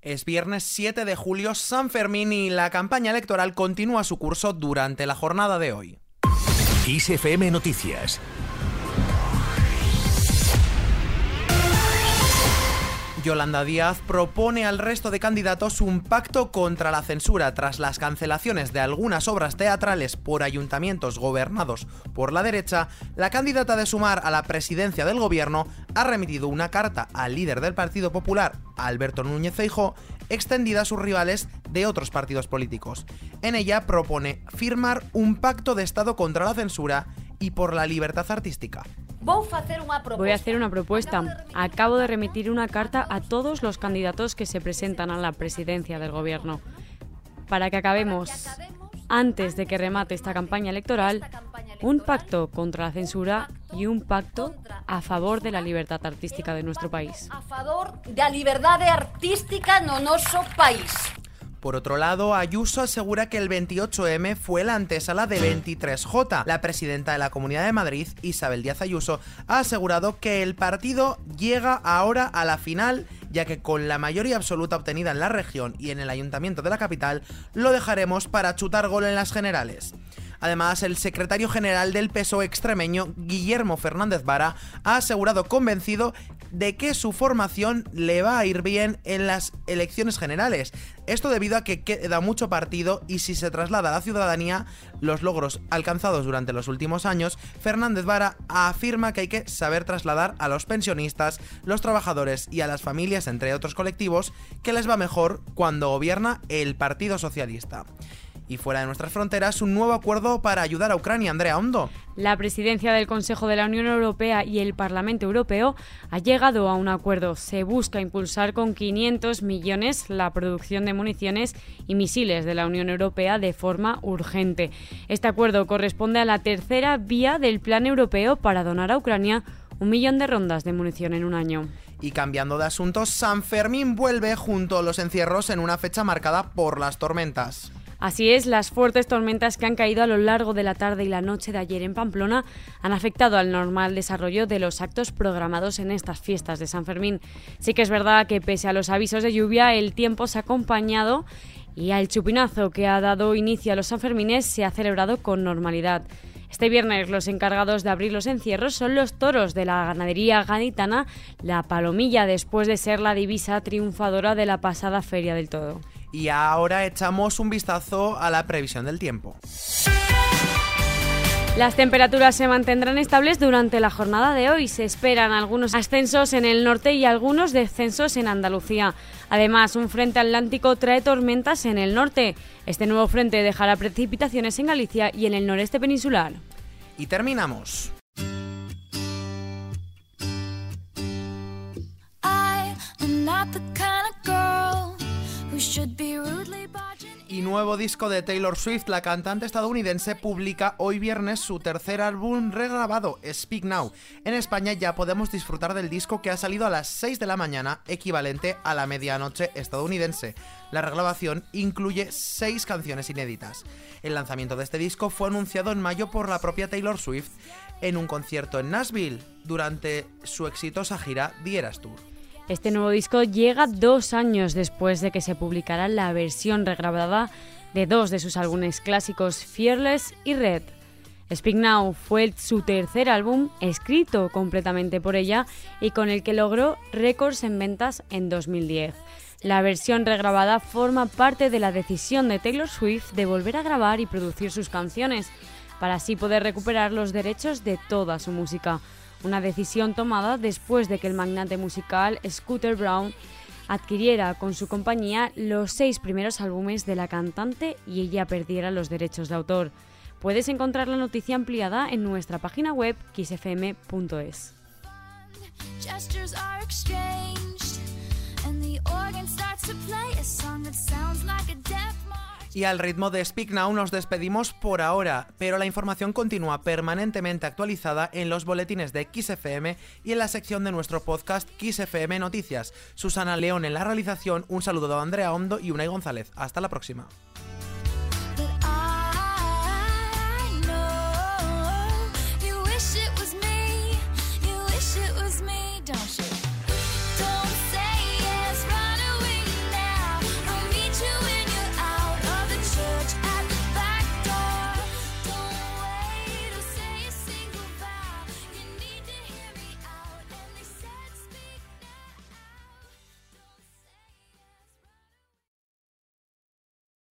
Es viernes 7 de julio, San Fermín y la campaña electoral continúa su curso durante la jornada de hoy. Noticias Yolanda Díaz propone al resto de candidatos un pacto contra la censura tras las cancelaciones de algunas obras teatrales por ayuntamientos gobernados por la derecha. La candidata de Sumar a la presidencia del gobierno ha remitido una carta al líder del Partido Popular, Alberto Núñez Feijóo, extendida a sus rivales de otros partidos políticos. En ella propone firmar un pacto de Estado contra la censura y por la libertad artística. Voy a hacer una propuesta. Acabo de remitir una carta a todos los candidatos que se presentan a la presidencia del gobierno. Para que acabemos, antes de que remate esta campaña electoral, un pacto contra la censura y un pacto a favor de la libertad artística de nuestro país. A favor de la libertad artística no nuestro país. Por otro lado, Ayuso asegura que el 28M fue la antesala de 23J. La presidenta de la Comunidad de Madrid, Isabel Díaz Ayuso, ha asegurado que el partido llega ahora a la final ya que con la mayoría absoluta obtenida en la región y en el ayuntamiento de la capital, lo dejaremos para chutar gol en las generales. Además, el secretario general del PSOE extremeño, Guillermo Fernández Vara, ha asegurado convencido de que su formación le va a ir bien en las elecciones generales. Esto debido a que queda mucho partido y si se traslada a la ciudadanía los logros alcanzados durante los últimos años, Fernández Vara afirma que hay que saber trasladar a los pensionistas, los trabajadores y a las familias, entre otros colectivos, que les va mejor cuando gobierna el Partido Socialista y fuera de nuestras fronteras un nuevo acuerdo para ayudar a Ucrania. Andrea Hondo. La presidencia del Consejo de la Unión Europea y el Parlamento Europeo ha llegado a un acuerdo. Se busca impulsar con 500 millones la producción de municiones y misiles de la Unión Europea de forma urgente. Este acuerdo corresponde a la tercera vía del Plan Europeo para donar a Ucrania un millón de rondas de munición en un año. Y cambiando de asunto, San Fermín vuelve junto a los encierros en una fecha marcada por las tormentas. Así es, las fuertes tormentas que han caído a lo largo de la tarde y la noche de ayer en Pamplona han afectado al normal desarrollo de los actos programados en estas fiestas de San Fermín. Sí que es verdad que pese a los avisos de lluvia, el tiempo se ha acompañado y al chupinazo que ha dado inicio a los Sanfermines se ha celebrado con normalidad. Este viernes los encargados de abrir los encierros son los toros de la ganadería gaditana, la palomilla, después de ser la divisa triunfadora de la pasada Feria del Todo. Y ahora echamos un vistazo a la previsión del tiempo. Las temperaturas se mantendrán estables durante la jornada de hoy. Se esperan algunos ascensos en el norte y algunos descensos en Andalucía. Además, un frente atlántico trae tormentas en el norte. Este nuevo frente dejará precipitaciones en Galicia y en el noreste peninsular. Y terminamos. Y nuevo disco de Taylor Swift, la cantante estadounidense publica hoy viernes su tercer álbum regrabado, Speak Now. En España ya podemos disfrutar del disco que ha salido a las 6 de la mañana, equivalente a la medianoche estadounidense. La regrabación incluye 6 canciones inéditas. El lanzamiento de este disco fue anunciado en mayo por la propia Taylor Swift en un concierto en Nashville durante su exitosa gira The Eras Tour. Este nuevo disco llega dos años después de que se publicara la versión regrabada de dos de sus álbumes clásicos, Fearless y Red. Speak Now fue su tercer álbum, escrito completamente por ella y con el que logró récords en ventas en 2010. La versión regrabada forma parte de la decisión de Taylor Swift de volver a grabar y producir sus canciones, para así poder recuperar los derechos de toda su música una decisión tomada después de que el magnate musical Scooter Brown adquiriera con su compañía los seis primeros álbumes de la cantante y ella perdiera los derechos de autor. Puedes encontrar la noticia ampliada en nuestra página web kissfm.es. Y al ritmo de Speak Now nos despedimos por ahora, pero la información continúa permanentemente actualizada en los boletines de XFM y en la sección de nuestro podcast XFM Noticias. Susana León en la realización, un saludo de Andrea Hondo y Unai González. Hasta la próxima.